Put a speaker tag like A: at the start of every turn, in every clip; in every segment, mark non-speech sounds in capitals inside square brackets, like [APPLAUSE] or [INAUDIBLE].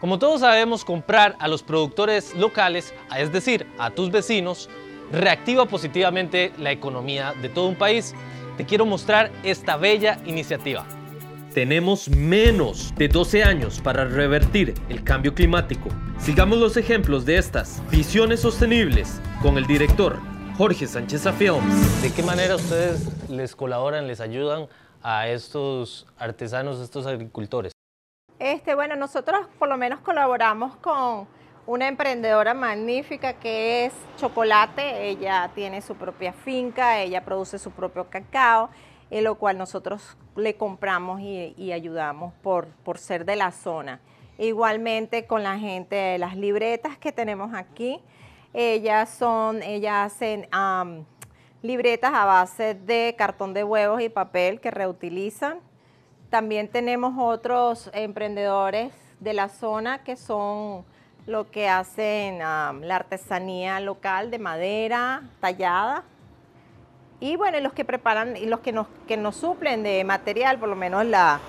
A: Como todos sabemos, comprar a los productores locales, es decir, a tus vecinos, reactiva positivamente la economía de todo un país. Te quiero mostrar esta bella iniciativa. Tenemos menos de 12 años para revertir el cambio climático. Sigamos los ejemplos de estas visiones sostenibles con el director Jorge Sánchez Films. ¿De qué manera ustedes les colaboran, les ayudan a estos artesanos, a estos agricultores?
B: Este, bueno, nosotros por lo menos colaboramos con una emprendedora magnífica que es Chocolate. Ella tiene su propia finca, ella produce su propio cacao, en lo cual nosotros le compramos y, ayudamos por, por ser de la zona. Igualmente con la gente de las libretas que tenemos aquí. Ellas son, ellas hacen libretas a base de cartón de huevos y papel que reutilizan también tenemos otros emprendedores de la zona que son lo que hacen la artesanía local de madera tallada. Y bueno, los que preparan y los que nos, que nos suplen de material, por lo menos la,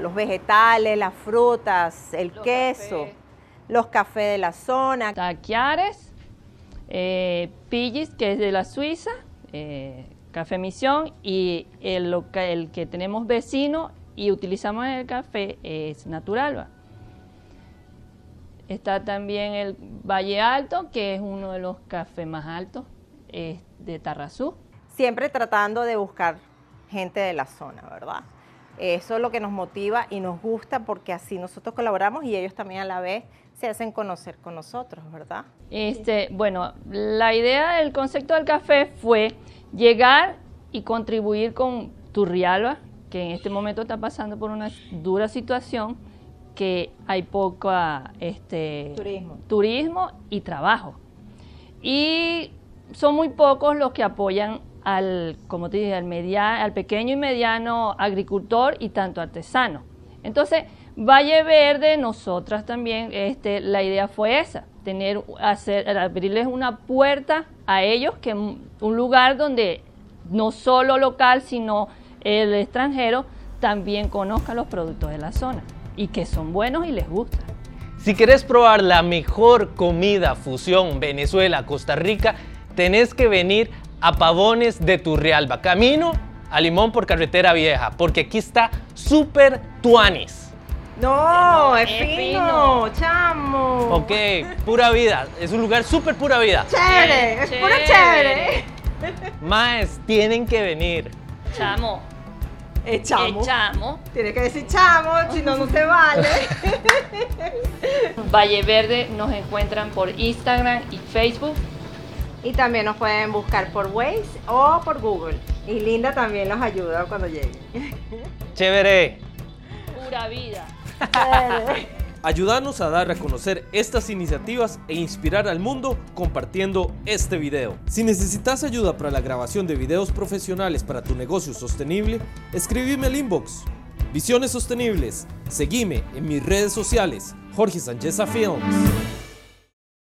B: los vegetales, las frutas, el queso, los cafés de la zona.
C: Taquiares, eh, Pillis, que es de la Suiza, eh, Café Misión y el, el que tenemos vecino y utilizamos el café es Naturalba. Está también el Valle Alto, que es uno de los cafés más altos de Tarrazú.
B: Siempre tratando de buscar gente de la zona, ¿verdad? Eso es lo que nos motiva y nos gusta porque así nosotros colaboramos y ellos también a la vez se hacen conocer con nosotros, ¿verdad?
C: Este, bueno, la idea del concepto del café fue llegar y contribuir con Turrialba, que en este momento está pasando por una dura situación, que hay poco este,
B: turismo.
C: turismo y trabajo. Y son muy pocos los que apoyan al, como te dije, al, media, al pequeño y mediano agricultor y tanto artesano. Entonces, Valle Verde, nosotras también, este, la idea fue esa, tener, hacer, abrirles una puerta a ellos, que un lugar donde no solo local, sino el extranjero también conozca los productos de la zona y que son buenos y les gusta.
A: Si querés probar la mejor comida fusión Venezuela-Costa Rica, tenés que venir a Pavones de Turrialba, camino a Limón por Carretera Vieja, porque aquí está Super Tuanis.
B: No, es, fino, chamo.
A: Ok, pura vida. Es un lugar súper pura vida.
B: Chévere, es pura chévere.
A: Más, tienen que venir.
C: Chamo.
B: Es chamo.
C: chamo.
B: Tiene que decir chamo, si no, no se vale. [LAUGHS]
C: Valle Verde nos encuentran por Instagram y Facebook.
B: Y también nos pueden buscar por Waze o por Google. Y Linda también los ayuda cuando lleguen. [LAUGHS]
A: Chévere.
C: Pura vida.
A: Ayúdanos a dar a conocer estas iniciativas e inspirar al mundo compartiendo este video. Si necesitas ayuda para la grabación de videos profesionales para tu negocio sostenible, escríbeme al inbox. Visiones Sostenibles. Seguime en mis redes sociales, Jorge Sánchez Films.